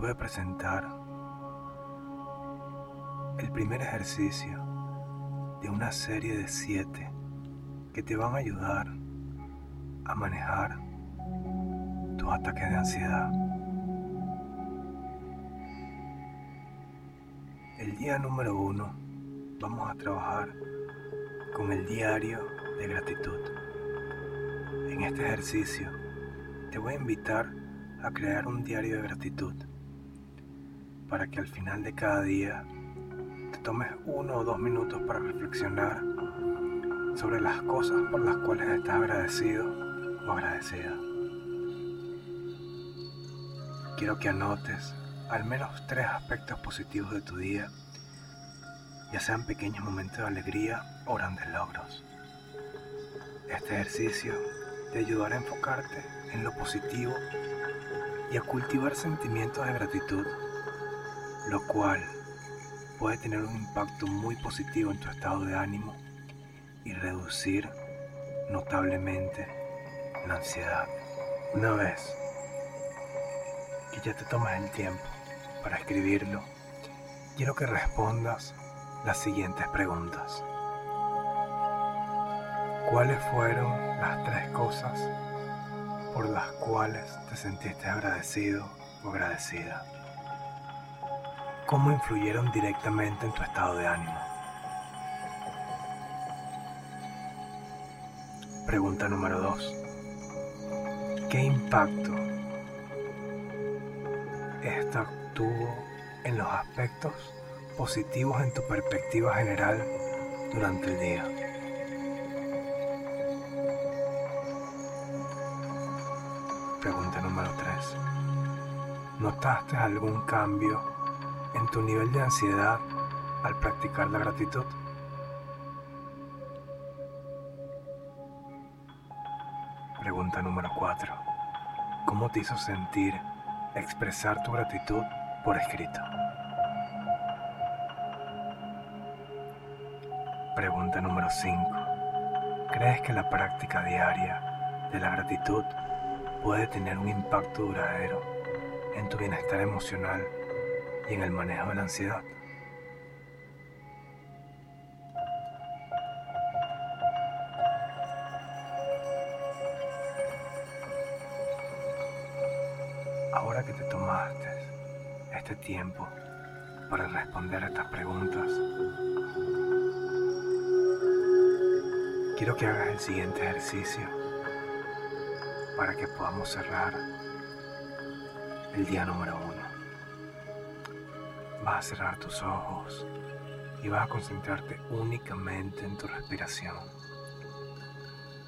voy a presentar el primer ejercicio de una serie de siete que te van a ayudar a manejar tus ataques de ansiedad. El día número uno vamos a trabajar con el diario de gratitud. En este ejercicio te voy a invitar a crear un diario de gratitud para que al final de cada día te tomes uno o dos minutos para reflexionar sobre las cosas por las cuales estás agradecido o agradecida. Quiero que anotes al menos tres aspectos positivos de tu día, ya sean pequeños momentos de alegría o grandes logros. Este ejercicio te ayudará a enfocarte en lo positivo y a cultivar sentimientos de gratitud, lo cual puede tener un impacto muy positivo en tu estado de ánimo y reducir notablemente la ansiedad. Una vez que ya te tomas el tiempo para escribirlo, quiero que respondas las siguientes preguntas. ¿Cuáles fueron las tres cosas por las cuales te sentiste agradecido o agradecida? ¿Cómo influyeron directamente en tu estado de ánimo? Pregunta número 2. ¿Qué impacto esta tuvo en los aspectos positivos en tu perspectiva general durante el día? Pregunta número 3. ¿Notaste algún cambio en tu nivel de ansiedad al practicar la gratitud? Pregunta número 4. ¿Cómo te hizo sentir expresar tu gratitud por escrito? Pregunta número 5. ¿Crees que la práctica diaria de la gratitud puede tener un impacto duradero en tu bienestar emocional y en el manejo de la ansiedad? Ahora que te tomaste este tiempo para responder a estas preguntas, quiero que hagas el siguiente ejercicio para que podamos cerrar el día número uno. Vas a cerrar tus ojos y vas a concentrarte únicamente en tu respiración,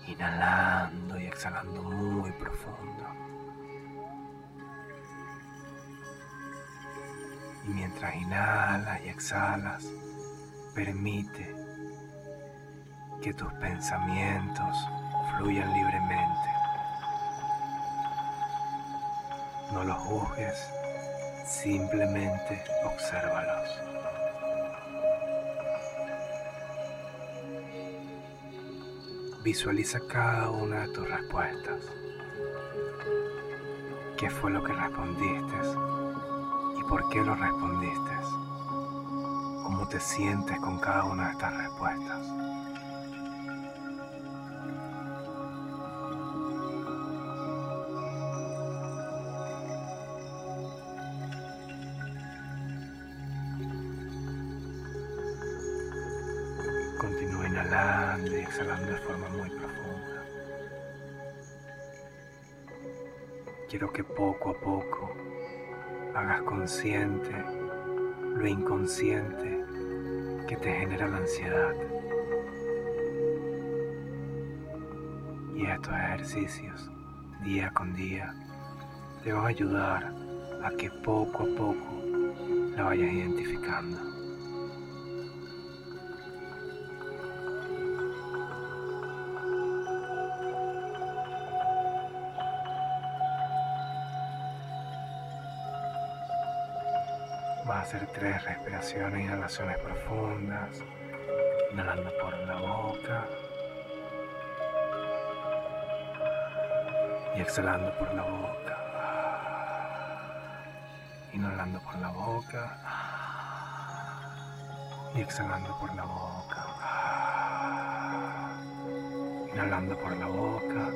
inhalando y exhalando muy profundo. Y mientras inhalas y exhalas, permite que tus pensamientos fluyan libremente. No los juzgues, simplemente obsérvalos. Visualiza cada una de tus respuestas. ¿Qué fue lo que respondiste? ¿Y por qué lo respondiste? ¿Cómo te sientes con cada una de estas respuestas? Y exhalando de forma muy profunda. Quiero que poco a poco hagas consciente lo inconsciente que te genera la ansiedad. Y estos ejercicios, día con día, te van a ayudar a que poco a poco la vayas identificando. Vas a hacer tres respiraciones, inhalaciones profundas, inhalando por la boca y exhalando por la boca. Inhalando por la boca y exhalando por la boca. Inhalando por la boca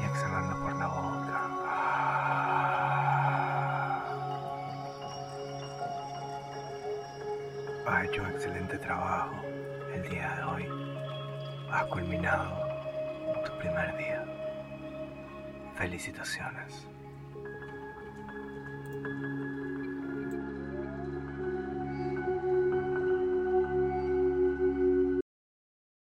y exhalando por la boca. Has hecho un excelente trabajo el día de hoy. Has culminado tu primer día. Felicitaciones.